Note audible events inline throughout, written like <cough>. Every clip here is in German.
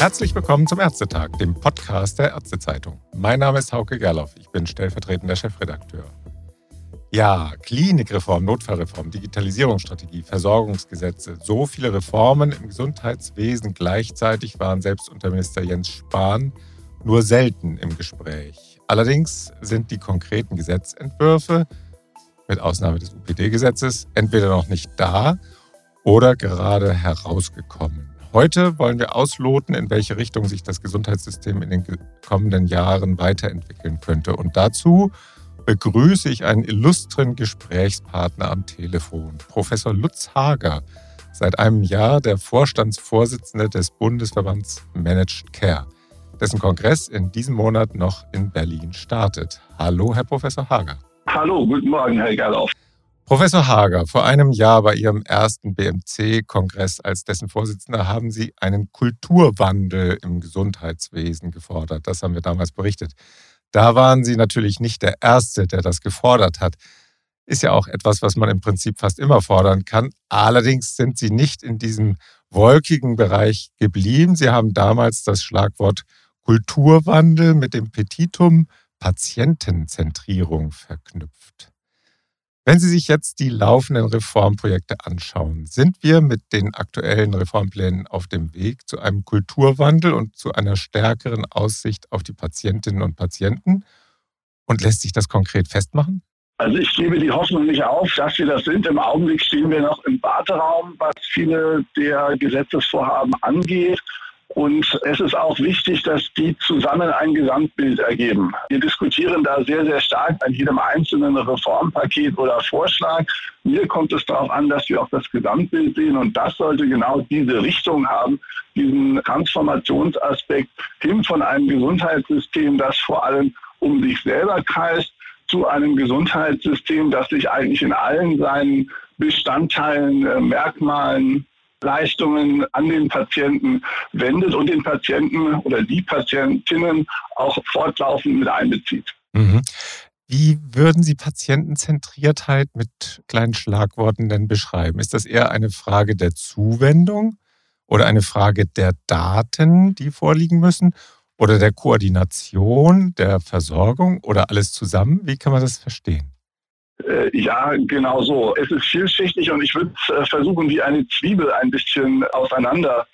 Herzlich willkommen zum Ärztetag, dem Podcast der Ärztezeitung. Mein Name ist Hauke Gerloff, ich bin stellvertretender Chefredakteur. Ja, Klinikreform, Notfallreform, Digitalisierungsstrategie, Versorgungsgesetze, so viele Reformen im Gesundheitswesen gleichzeitig waren selbst unter Minister Jens Spahn nur selten im Gespräch. Allerdings sind die konkreten Gesetzentwürfe, mit Ausnahme des UPD-Gesetzes, entweder noch nicht da oder gerade herausgekommen. Heute wollen wir ausloten, in welche Richtung sich das Gesundheitssystem in den kommenden Jahren weiterentwickeln könnte. Und dazu begrüße ich einen illustren Gesprächspartner am Telefon, Professor Lutz Hager, seit einem Jahr der Vorstandsvorsitzende des Bundesverbands Managed Care, dessen Kongress in diesem Monat noch in Berlin startet. Hallo, Herr Professor Hager. Hallo, guten Morgen, Herr Gerloff. Professor Hager, vor einem Jahr bei Ihrem ersten BMC-Kongress als dessen Vorsitzender haben Sie einen Kulturwandel im Gesundheitswesen gefordert. Das haben wir damals berichtet. Da waren Sie natürlich nicht der Erste, der das gefordert hat. Ist ja auch etwas, was man im Prinzip fast immer fordern kann. Allerdings sind Sie nicht in diesem wolkigen Bereich geblieben. Sie haben damals das Schlagwort Kulturwandel mit dem Petitum Patientenzentrierung verknüpft. Wenn Sie sich jetzt die laufenden Reformprojekte anschauen, sind wir mit den aktuellen Reformplänen auf dem Weg zu einem Kulturwandel und zu einer stärkeren Aussicht auf die Patientinnen und Patienten? Und lässt sich das konkret festmachen? Also ich gebe die Hoffnung nicht auf, dass wir das sind. Im Augenblick stehen wir noch im Warteraum, was viele der Gesetzesvorhaben angeht. Und es ist auch wichtig, dass die zusammen ein Gesamtbild ergeben. Wir diskutieren da sehr, sehr stark an jedem einzelnen Reformpaket oder Vorschlag. Mir kommt es darauf an, dass wir auch das Gesamtbild sehen. Und das sollte genau diese Richtung haben, diesen Transformationsaspekt hin von einem Gesundheitssystem, das vor allem um sich selber kreist, zu einem Gesundheitssystem, das sich eigentlich in allen seinen Bestandteilen, äh, Merkmalen, Leistungen an den Patienten wendet und den Patienten oder die Patientinnen auch fortlaufend mit einbezieht. Mhm. Wie würden Sie Patientenzentriertheit mit kleinen Schlagworten denn beschreiben? Ist das eher eine Frage der Zuwendung oder eine Frage der Daten, die vorliegen müssen? Oder der Koordination, der Versorgung oder alles zusammen? Wie kann man das verstehen? Äh, ja, genau so. Es ist vielschichtig und ich würde äh, versuchen, wie eine Zwiebel ein bisschen auseinander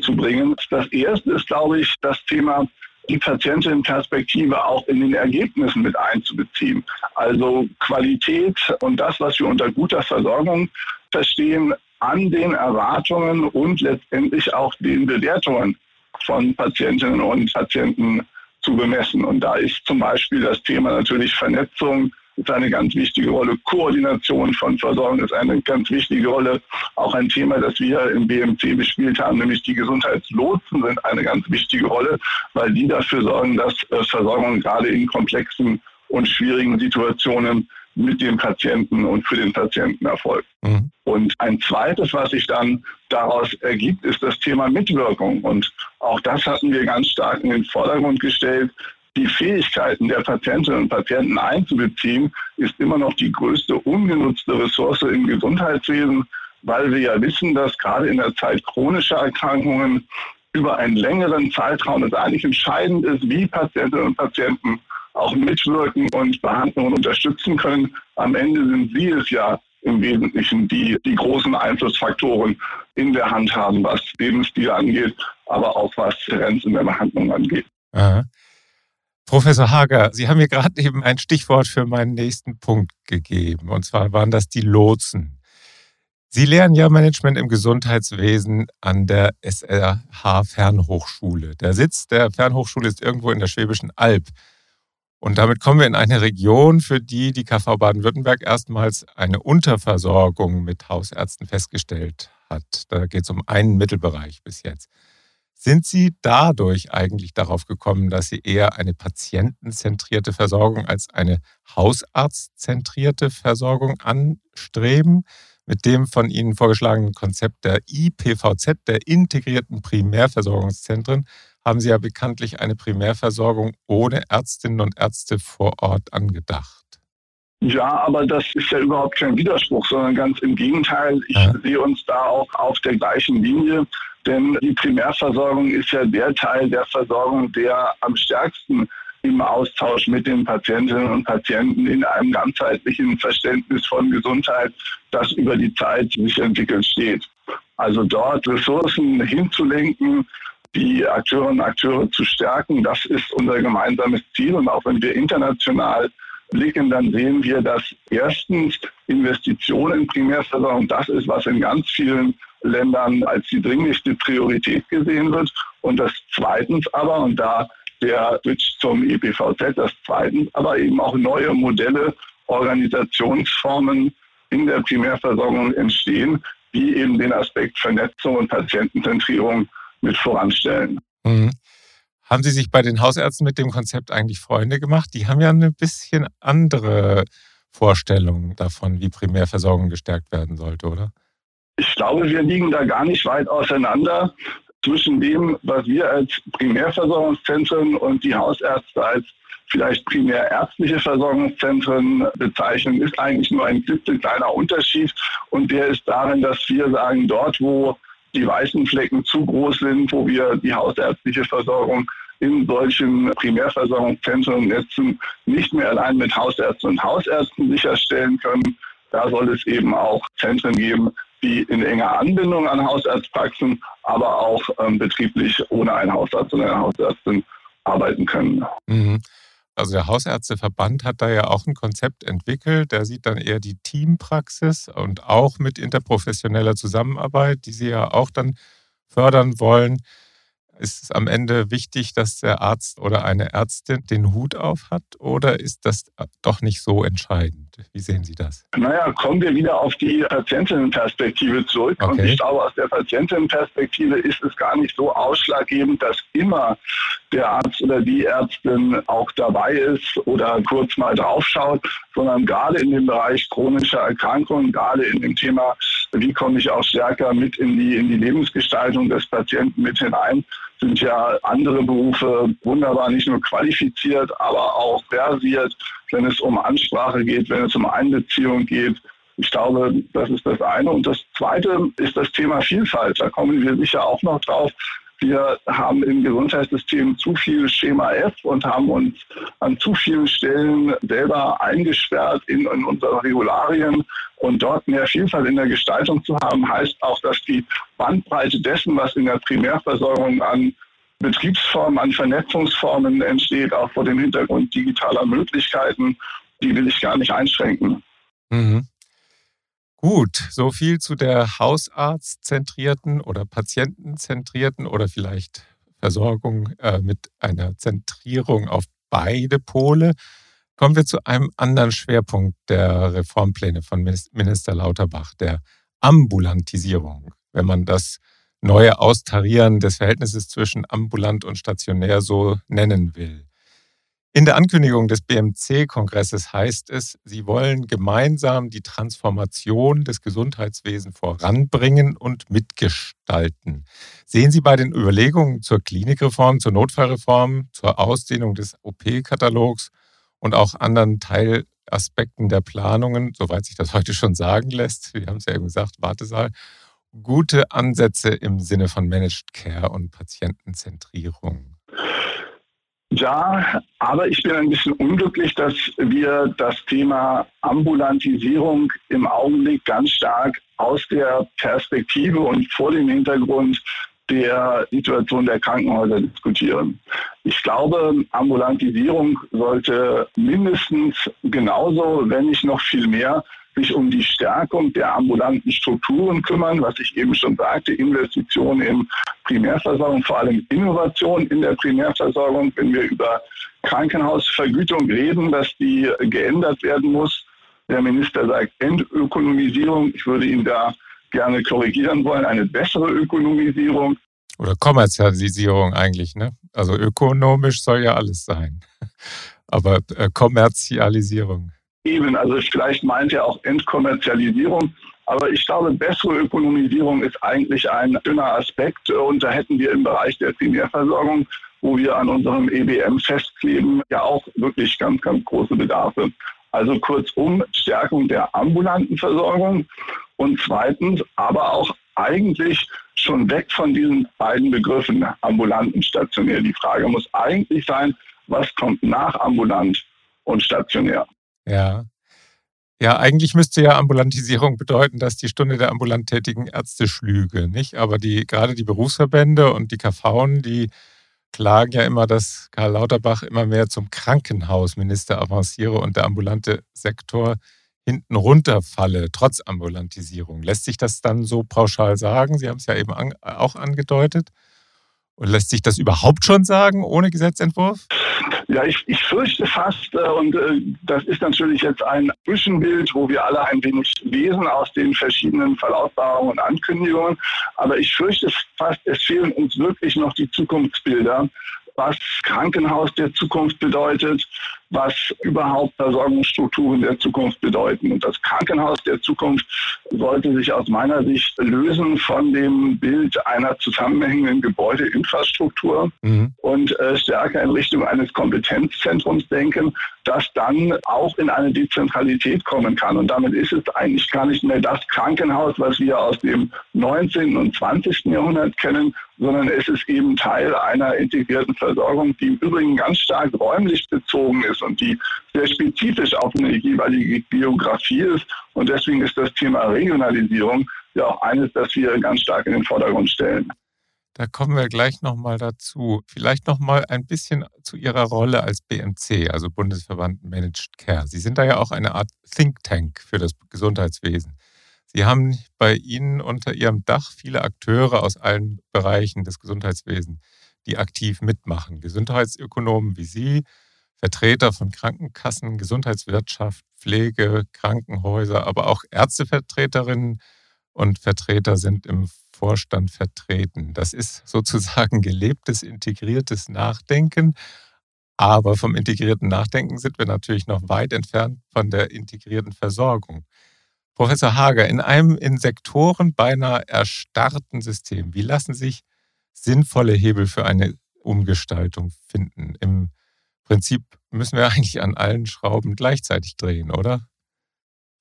zu bringen. Das erste ist, glaube ich, das Thema die Patientenperspektive auch in den Ergebnissen mit einzubeziehen. Also Qualität und das, was wir unter guter Versorgung verstehen, an den Erwartungen und letztendlich auch den Bewertungen von Patientinnen und Patienten zu bemessen. Und da ist zum Beispiel das Thema natürlich Vernetzung ist eine ganz wichtige Rolle. Koordination von Versorgung ist eine ganz wichtige Rolle. Auch ein Thema, das wir im BMC bespielt haben, nämlich die Gesundheitslotsen sind eine ganz wichtige Rolle, weil die dafür sorgen, dass äh, Versorgung gerade in komplexen und schwierigen Situationen mit dem Patienten und für den Patienten erfolgt. Mhm. Und ein zweites, was sich dann daraus ergibt, ist das Thema Mitwirkung. Und auch das hatten wir ganz stark in den Vordergrund gestellt, die Fähigkeiten der Patientinnen und Patienten einzubeziehen, ist immer noch die größte ungenutzte Ressource im Gesundheitswesen, weil wir ja wissen, dass gerade in der Zeit chronischer Erkrankungen über einen längeren Zeitraum es eigentlich entscheidend ist, wie Patientinnen und Patienten auch mitwirken und Behandlungen unterstützen können. Am Ende sind sie es ja im Wesentlichen, die die großen Einflussfaktoren in der Hand haben, was Lebensstil angeht, aber auch was Grenzen in der Behandlung angeht. Aha. Professor Hager, Sie haben mir gerade eben ein Stichwort für meinen nächsten Punkt gegeben. Und zwar waren das die Lotsen. Sie lehren ja Management im Gesundheitswesen an der SRH Fernhochschule. Der Sitz der Fernhochschule ist irgendwo in der Schwäbischen Alb. Und damit kommen wir in eine Region, für die die KV Baden-Württemberg erstmals eine Unterversorgung mit Hausärzten festgestellt hat. Da geht es um einen Mittelbereich bis jetzt. Sind Sie dadurch eigentlich darauf gekommen, dass Sie eher eine patientenzentrierte Versorgung als eine hausarztzentrierte Versorgung anstreben? Mit dem von Ihnen vorgeschlagenen Konzept der IPVZ, der integrierten Primärversorgungszentren, haben Sie ja bekanntlich eine Primärversorgung ohne Ärztinnen und Ärzte vor Ort angedacht. Ja, aber das ist ja überhaupt kein Widerspruch, sondern ganz im Gegenteil. Ich ja. sehe uns da auch auf der gleichen Linie. Denn die Primärversorgung ist ja der Teil der Versorgung, der am stärksten im Austausch mit den Patientinnen und Patienten in einem ganzheitlichen Verständnis von Gesundheit, das über die Zeit sich entwickelt steht. Also dort Ressourcen hinzulenken, die Akteurinnen und Akteure zu stärken, das ist unser gemeinsames Ziel. Und auch wenn wir international blicken, dann sehen wir, dass erstens Investitionen in Primärversorgung das ist, was in ganz vielen Ländern als die dringlichste Priorität gesehen wird. Und das zweitens aber, und da der Switch zum EPVZ, das zweitens aber eben auch neue Modelle, Organisationsformen in der Primärversorgung entstehen, die eben den Aspekt Vernetzung und Patientenzentrierung mit voranstellen. Mhm. Haben Sie sich bei den Hausärzten mit dem Konzept eigentlich Freunde gemacht? Die haben ja eine bisschen andere Vorstellung davon, wie Primärversorgung gestärkt werden sollte, oder? Ich glaube, wir liegen da gar nicht weit auseinander zwischen dem, was wir als Primärversorgungszentren und die Hausärzte als vielleicht primär ärztliche Versorgungszentren bezeichnen, ist eigentlich nur ein klitzekleiner Unterschied. Und der ist darin, dass wir sagen, dort, wo die weißen Flecken zu groß sind, wo wir die hausärztliche Versorgung in solchen Primärversorgungszentren und Netzen nicht mehr allein mit Hausärzten und Hausärzten sicherstellen können. Da soll es eben auch Zentren geben, die in enger Anbindung an Hausarztpraxen, aber auch ähm, betrieblich ohne einen Hausarzt oder eine Hausärztin arbeiten können. Mhm. Also der Hausärzteverband hat da ja auch ein Konzept entwickelt. Der sieht dann eher die Teampraxis und auch mit interprofessioneller Zusammenarbeit, die Sie ja auch dann fördern wollen. Ist es am Ende wichtig, dass der Arzt oder eine Ärztin den Hut auf hat oder ist das doch nicht so entscheidend? Wie sehen Sie das? Naja, kommen wir wieder auf die Patientinnenperspektive zurück. Okay. Und ich glaube, aus der Patientinnenperspektive ist es gar nicht so ausschlaggebend, dass immer der Arzt oder die Ärztin auch dabei ist oder kurz mal draufschaut, sondern gerade in dem Bereich chronischer Erkrankungen, gerade in dem Thema, wie komme ich auch stärker mit in die, in die Lebensgestaltung des Patienten mit hinein, sind ja andere Berufe wunderbar nicht nur qualifiziert, aber auch versiert, wenn es um Ansprache geht, wenn es um Einbeziehung geht. Ich glaube, das ist das eine. Und das zweite ist das Thema Vielfalt. Da kommen wir sicher auch noch drauf. Wir haben im Gesundheitssystem zu viel Schema F und haben uns an zu vielen Stellen selber eingesperrt in, in unsere Regularien. Und dort mehr Vielfalt in der Gestaltung zu haben, heißt auch, dass die Bandbreite dessen, was in der Primärversorgung an Betriebsformen, an Vernetzungsformen entsteht, auch vor dem Hintergrund digitaler Möglichkeiten, die will ich gar nicht einschränken. Mhm. Gut, so viel zu der hausarztzentrierten oder patientenzentrierten oder vielleicht Versorgung äh, mit einer Zentrierung auf beide Pole. Kommen wir zu einem anderen Schwerpunkt der Reformpläne von Minister Lauterbach, der Ambulantisierung. Wenn man das neue Austarieren des Verhältnisses zwischen ambulant und stationär so nennen will. In der Ankündigung des BMC-Kongresses heißt es, sie wollen gemeinsam die Transformation des Gesundheitswesens voranbringen und mitgestalten. Sehen Sie bei den Überlegungen zur Klinikreform, zur Notfallreform, zur Ausdehnung des OP-Katalogs und auch anderen Teilaspekten der Planungen, soweit sich das <laughs> heute schon sagen lässt, wir haben es ja eben gesagt, Wartesaal, gute Ansätze im Sinne von Managed Care und Patientenzentrierung? Ja, aber ich bin ein bisschen unglücklich, dass wir das Thema Ambulantisierung im Augenblick ganz stark aus der Perspektive und vor dem Hintergrund der Situation der Krankenhäuser diskutieren. Ich glaube, Ambulantisierung sollte mindestens genauso, wenn nicht noch viel mehr, sich um die Stärkung der ambulanten Strukturen kümmern, was ich eben schon sagte, Investitionen in Primärversorgung, vor allem Innovation in der Primärversorgung, wenn wir über Krankenhausvergütung reden, dass die geändert werden muss. Der Minister sagt Entökonomisierung. Ich würde ihn da gerne korrigieren wollen, eine bessere Ökonomisierung. Oder Kommerzialisierung eigentlich, ne? Also ökonomisch soll ja alles sein. <laughs> Aber äh, Kommerzialisierung. Eben, also vielleicht meint er auch Entkommerzialisierung. Aber ich glaube, bessere Ökonomisierung ist eigentlich ein dünner Aspekt. Und da hätten wir im Bereich der Primärversorgung, wo wir an unserem EBM festkleben, ja auch wirklich ganz, ganz große Bedarfe. Also kurzum Stärkung der ambulanten Versorgung und zweitens aber auch eigentlich schon weg von diesen beiden Begriffen ambulant und stationär. Die Frage muss eigentlich sein, was kommt nach ambulant und stationär? Ja. Ja, eigentlich müsste ja Ambulantisierung bedeuten, dass die Stunde der ambulant tätigen Ärzte schlüge, nicht? Aber die, gerade die Berufsverbände und die KVen, die klagen ja immer, dass Karl Lauterbach immer mehr zum Krankenhausminister avanciere und der ambulante Sektor hinten runterfalle, trotz Ambulantisierung. Lässt sich das dann so pauschal sagen? Sie haben es ja eben an, auch angedeutet. Und lässt sich das überhaupt schon sagen ohne Gesetzentwurf? Ja, ich, ich fürchte fast, äh, und äh, das ist natürlich jetzt ein Zwischenbild, wo wir alle ein wenig lesen aus den verschiedenen Verlautbarungen und Ankündigungen, aber ich fürchte fast, es fehlen uns wirklich noch die Zukunftsbilder, was Krankenhaus der Zukunft bedeutet, was überhaupt Versorgungsstrukturen der Zukunft bedeuten. Und das Krankenhaus der Zukunft sollte sich aus meiner Sicht lösen von dem Bild einer zusammenhängenden Gebäudeinfrastruktur mhm. und äh, stärker in Richtung eines Kompetenzzentrums denken, das dann auch in eine Dezentralität kommen kann. Und damit ist es eigentlich gar nicht mehr das Krankenhaus, was wir aus dem 19. und 20. Jahrhundert kennen, sondern es ist eben Teil einer integrierten Versorgung, die im Übrigen ganz stark räumlich bezogen und die sehr spezifisch auf eine jeweilige Biografie ist. Und deswegen ist das Thema Regionalisierung ja auch eines, das wir ganz stark in den Vordergrund stellen. Da kommen wir gleich nochmal dazu. Vielleicht nochmal ein bisschen zu Ihrer Rolle als BMC, also Bundesverband Managed Care. Sie sind da ja auch eine Art Think Tank für das Gesundheitswesen. Sie haben bei Ihnen unter Ihrem Dach viele Akteure aus allen Bereichen des Gesundheitswesens, die aktiv mitmachen. Gesundheitsökonomen wie Sie, Vertreter von Krankenkassen, Gesundheitswirtschaft, Pflege, Krankenhäuser, aber auch Ärztevertreterinnen und Vertreter sind im Vorstand vertreten. Das ist <laughs> sozusagen gelebtes, integriertes Nachdenken. Aber vom integrierten Nachdenken sind wir natürlich noch weit entfernt von der integrierten Versorgung. Professor Hager, in einem in Sektoren beinahe erstarrten System, wie lassen sich sinnvolle Hebel für eine Umgestaltung finden? Im Prinzip müssen wir <laughs> eigentlich an allen Schrauben gleichzeitig drehen, oder?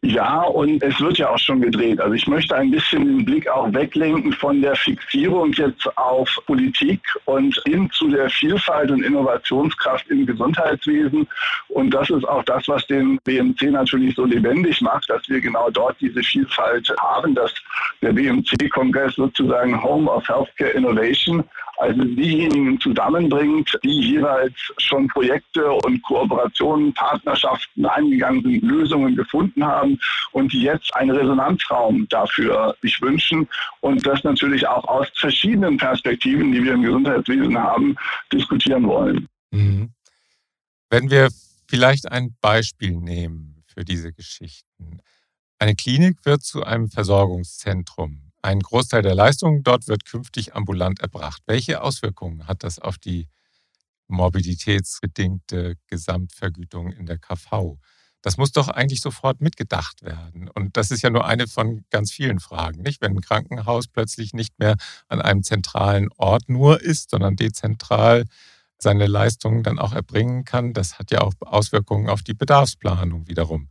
Ja, und es wird ja auch schon gedreht. Also ich möchte ein bisschen den Blick auch weglenken von der Fixierung jetzt auf Politik und hin zu der Vielfalt und Innovationskraft im Gesundheitswesen. Und das ist auch das, was den BMC natürlich so lebendig macht, dass wir genau dort diese Vielfalt haben, dass der BMC-Kongress sozusagen Home of Healthcare Innovation also diejenigen zusammenbringt, die jeweils schon Projekte und Kooperationen, Partnerschaften eingegangen sind, Lösungen gefunden haben und die jetzt einen Resonanzraum dafür sich wünschen und das natürlich auch aus verschiedenen Perspektiven, die wir im Gesundheitswesen haben, diskutieren wollen. Mhm. Wenn wir vielleicht ein Beispiel nehmen für diese Geschichten. Eine Klinik wird zu einem Versorgungszentrum. Ein Großteil der Leistungen dort wird künftig ambulant erbracht. Welche Auswirkungen hat das auf die morbiditätsbedingte Gesamtvergütung in der KV? Das muss doch eigentlich sofort mitgedacht werden. Und das ist ja nur eine von ganz vielen Fragen, nicht? Wenn ein Krankenhaus plötzlich nicht mehr an einem zentralen Ort nur ist, sondern dezentral seine Leistungen dann auch erbringen kann, das hat ja auch Auswirkungen auf die Bedarfsplanung wiederum.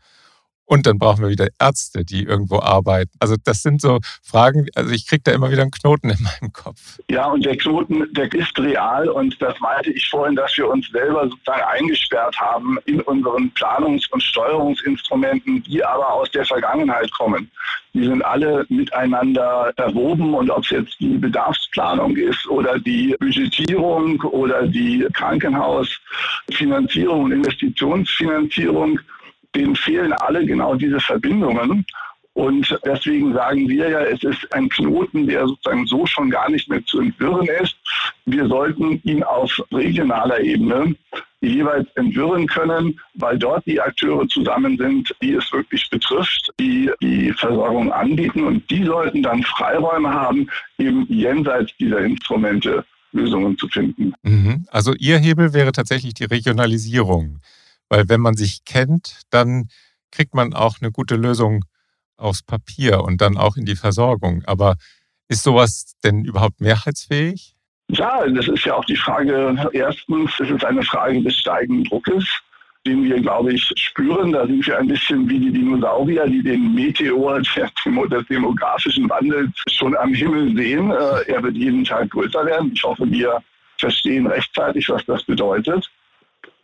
Und dann brauchen wir wieder Ärzte, die irgendwo arbeiten. Also das sind so Fragen, also ich kriege da immer wieder einen Knoten in meinem Kopf. Ja, und der Knoten, der ist real und das meinte ich vorhin, dass wir uns selber sozusagen eingesperrt haben in unseren Planungs- und Steuerungsinstrumenten, die aber aus der Vergangenheit kommen. Die sind alle miteinander erwoben und ob es jetzt die Bedarfsplanung ist oder die Budgetierung oder die Krankenhausfinanzierung und Investitionsfinanzierung, denen fehlen alle genau diese Verbindungen. Und deswegen sagen wir ja, es ist ein Knoten, der sozusagen so schon gar nicht mehr zu entwirren ist. Wir sollten ihn auf regionaler Ebene jeweils entwirren können, weil dort die Akteure zusammen sind, die es wirklich betrifft, die die Versorgung anbieten. Und die sollten dann Freiräume haben, eben jenseits dieser Instrumente Lösungen zu finden. Mhm. Also Ihr Hebel wäre tatsächlich die Regionalisierung. Weil wenn man sich kennt, dann kriegt man auch eine gute Lösung aufs Papier und dann auch in die Versorgung. Aber ist sowas denn überhaupt mehrheitsfähig? Ja, das ist ja auch die Frage. Erstens ist es eine Frage des steigenden Druckes. den wir, glaube ich, spüren. Da sind wir ein bisschen wie die Dinosaurier, die den Meteor des demografischen Wandels schon am Himmel sehen. Äh, er wird jeden Tag größer werden. Ich hoffe, wir verstehen rechtzeitig, was das bedeutet.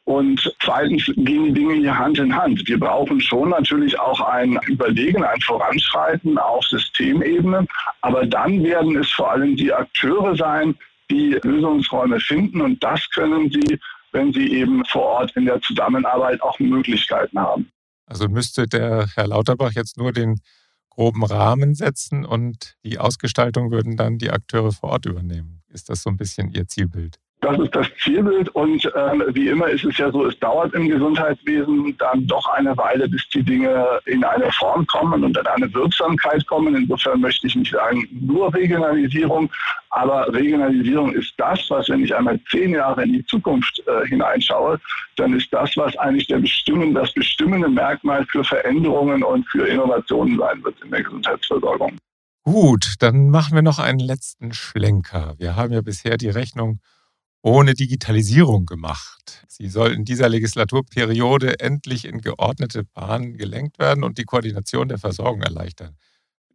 Und zweitens gehen die Dinge hier Hand in Hand. Wir brauchen schon natürlich auch ein Überlegen, ein Voranschreiten auf Systemebene. Aber dann werden es vor allem die Akteure sein, die Lösungsräume finden. Und das können sie, wenn sie eben vor Ort in der Zusammenarbeit auch Möglichkeiten haben. Also müsste der Herr Lauterbach jetzt nur den groben Rahmen setzen und die Ausgestaltung würden dann die Akteure vor Ort übernehmen. Ist das so ein bisschen Ihr Zielbild? Das ist das Zielbild und ähm, wie immer ist es ja so, es dauert im Gesundheitswesen dann doch eine Weile, bis die Dinge in eine Form kommen und in eine Wirksamkeit kommen. Insofern möchte ich nicht sagen nur Regionalisierung, aber Regionalisierung ist das, was, wenn ich einmal zehn Jahre in die Zukunft äh, hineinschaue, dann ist das, was eigentlich der bestimmen, das bestimmende Merkmal für Veränderungen und für Innovationen sein wird in der Gesundheitsversorgung. Gut, dann machen wir noch einen letzten Schlenker. Wir haben ja bisher die Rechnung ohne Digitalisierung gemacht. Sie soll in dieser Legislaturperiode endlich in geordnete Bahnen gelenkt werden und die Koordination der Versorgung erleichtern.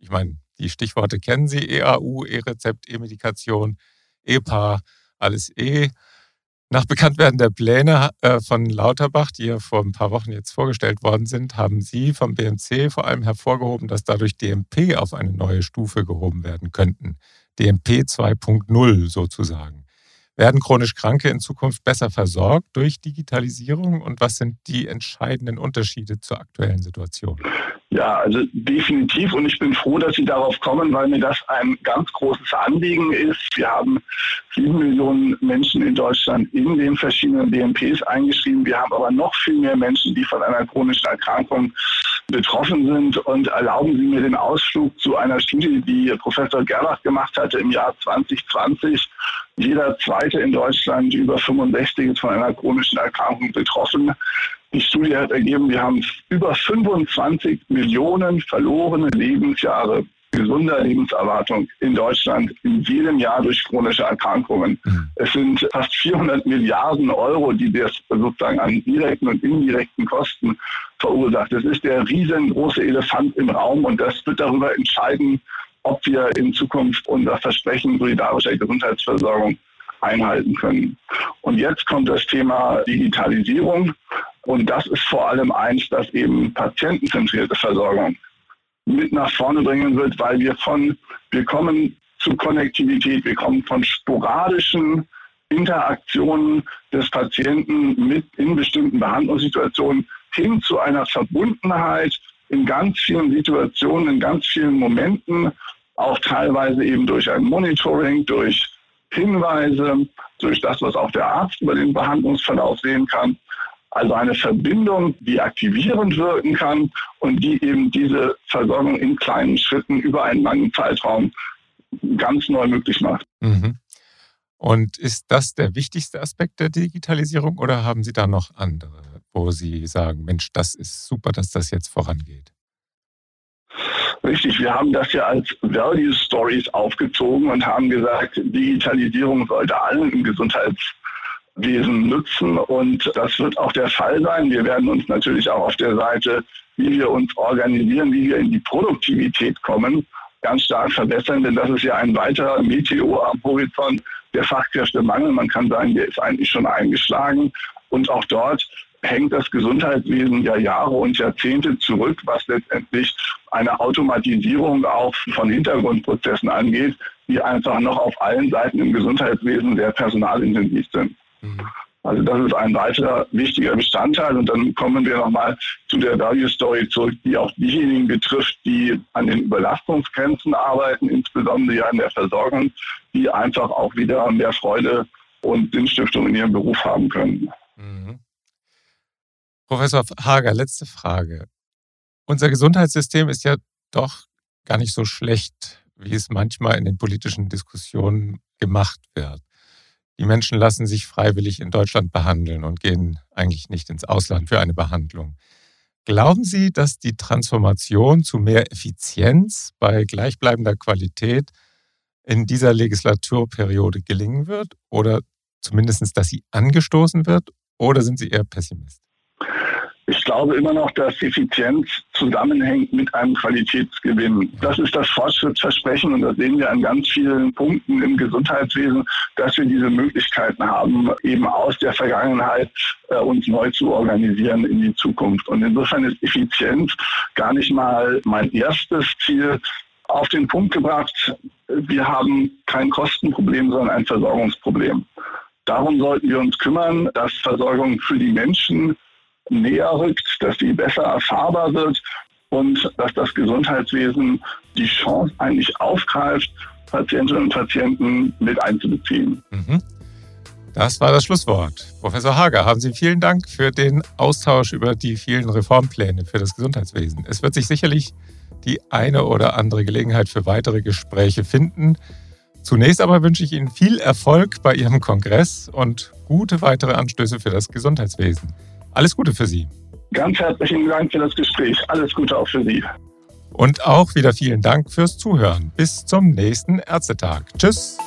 Ich meine, die Stichworte kennen Sie, EAU, E-Rezept, E-Medikation, EPA, alles E. Nach Bekanntwerden der Pläne äh, von Lauterbach, die ja vor ein paar Wochen jetzt vorgestellt worden sind, haben Sie vom BMC vor allem hervorgehoben, dass dadurch DMP auf eine neue Stufe gehoben werden könnten. DMP 2.0 sozusagen. Werden chronisch Kranke in Zukunft besser versorgt durch Digitalisierung und was sind die entscheidenden Unterschiede zur aktuellen Situation? Ja, also definitiv und ich bin froh, dass Sie darauf kommen, weil mir das ein ganz großes Anliegen ist. Wir haben sieben Millionen Menschen in Deutschland in den verschiedenen DMPs eingeschrieben. Wir haben aber noch viel mehr Menschen, die von einer chronischen Erkrankung betroffen sind. Und erlauben Sie mir den Ausflug zu einer Studie, die Professor Gerlach gemacht hatte im Jahr 2020. Jeder zweite in Deutschland über 65 ist von einer chronischen Erkrankung betroffen. Die Studie hat ergeben, wir haben über 25 Millionen verlorene Lebensjahre gesunder Lebenserwartung in Deutschland in jedem Jahr durch chronische Erkrankungen. Mhm. Es sind fast 400 Milliarden Euro, die das sozusagen an direkten und indirekten Kosten verursacht. Das ist der riesengroße Elefant im Raum und das wird darüber entscheiden, ob wir in Zukunft unser Versprechen solidarischer Gesundheitsversorgung einhalten können. Und jetzt kommt das Thema Digitalisierung. Und das ist vor allem eins, das eben patientenzentrierte Versorgung mit nach vorne bringen wird, weil wir von, wir kommen zu Konnektivität, wir kommen von sporadischen Interaktionen des Patienten mit in bestimmten Behandlungssituationen hin zu einer Verbundenheit in ganz vielen Situationen, in ganz vielen Momenten, auch teilweise eben durch ein Monitoring, durch Hinweise, durch das, was auch der Arzt über den Behandlungsverlauf sehen kann. Also eine Verbindung, die aktivierend wirken kann und die eben diese Versorgung in kleinen Schritten über einen langen Zeitraum ganz neu möglich macht. Mhm. Und ist das der wichtigste Aspekt der Digitalisierung oder haben Sie da noch andere, wo Sie sagen, Mensch, das ist super, dass das jetzt vorangeht? Richtig, wir haben das ja als Value Stories aufgezogen und haben gesagt, Digitalisierung sollte allen im Gesundheitswesen nützen und das wird auch der Fall sein. Wir werden uns natürlich auch auf der Seite, wie wir uns organisieren, wie wir in die Produktivität kommen, ganz stark verbessern, denn das ist ja ein weiterer Meteor am Horizont der Fachkräftemangel. Man kann sagen, der ist eigentlich schon eingeschlagen und auch dort hängt das Gesundheitswesen ja Jahre und Jahrzehnte zurück, was letztendlich eine Automatisierung auch von Hintergrundprozessen angeht, die einfach noch auf allen Seiten im Gesundheitswesen sehr personalintensiv sind. Mhm. Also das ist ein weiterer wichtiger Bestandteil. Und dann kommen wir nochmal zu der Value Story zurück, die auch diejenigen betrifft, die an den Überlastungsgrenzen arbeiten, insbesondere ja in der Versorgung, die einfach auch wieder mehr Freude und Sinnstiftung in ihrem Beruf haben können. Mhm. Professor Hager, letzte Frage. Unser Gesundheitssystem ist ja doch gar nicht so schlecht, wie es manchmal in den politischen Diskussionen gemacht wird. Die Menschen lassen sich freiwillig in Deutschland behandeln und gehen eigentlich nicht ins Ausland für eine Behandlung. Glauben Sie, dass die Transformation zu mehr Effizienz bei gleichbleibender Qualität in dieser Legislaturperiode gelingen wird oder zumindest, dass sie angestoßen wird? Oder sind Sie eher Pessimist? Ich glaube immer noch, dass Effizienz zusammenhängt mit einem Qualitätsgewinn. Das ist das Fortschrittsversprechen und das sehen wir an ganz vielen Punkten im Gesundheitswesen, dass wir diese Möglichkeiten haben, eben aus der Vergangenheit äh, uns neu zu organisieren in die Zukunft. Und insofern ist Effizienz gar nicht mal mein erstes Ziel, auf den Punkt gebracht, wir haben kein Kostenproblem, sondern ein Versorgungsproblem. Darum sollten wir uns kümmern, dass Versorgung für die Menschen näher rückt, dass sie besser erfahrbar wird und dass das Gesundheitswesen die Chance eigentlich aufgreift, Patientinnen und Patienten mit einzubeziehen. Mhm. Das war das Schlusswort. Professor Hager, haben Sie vielen Dank für den Austausch über die vielen Reformpläne für das Gesundheitswesen. Es wird sich sicherlich die eine oder andere Gelegenheit für weitere Gespräche finden. Zunächst aber wünsche ich Ihnen viel Erfolg bei Ihrem Kongress und gute weitere Anstöße für das Gesundheitswesen. Alles Gute für Sie. Ganz herzlichen Dank für das Gespräch. Alles Gute auch für Sie. Und auch wieder vielen Dank fürs Zuhören. Bis zum nächsten Ärztetag. Tschüss.